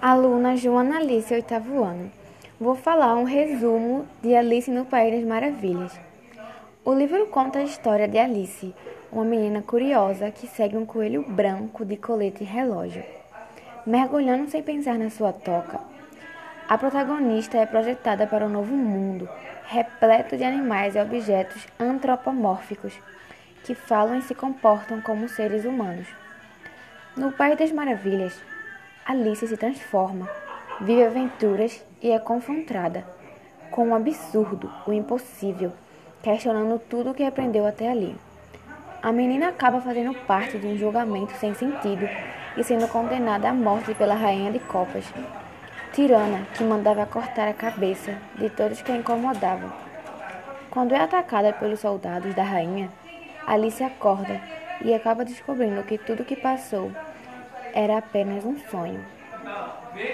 Aluna Joana Alice, oitavo ano. Vou falar um resumo de Alice no País das Maravilhas. O livro conta a história de Alice, uma menina curiosa que segue um coelho branco de colete e relógio, mergulhando sem pensar na sua toca. A protagonista é projetada para um novo mundo, repleto de animais e objetos antropomórficos que falam e se comportam como seres humanos. No País das Maravilhas, Alice se transforma, vive aventuras e é confrontada com o absurdo, o impossível, questionando tudo o que aprendeu até ali. A menina acaba fazendo parte de um julgamento sem sentido e sendo condenada à morte pela rainha de copas, tirana que mandava cortar a cabeça de todos que a incomodavam. Quando é atacada pelos soldados da rainha, Alice acorda e acaba descobrindo que tudo que passou era apenas um sonho.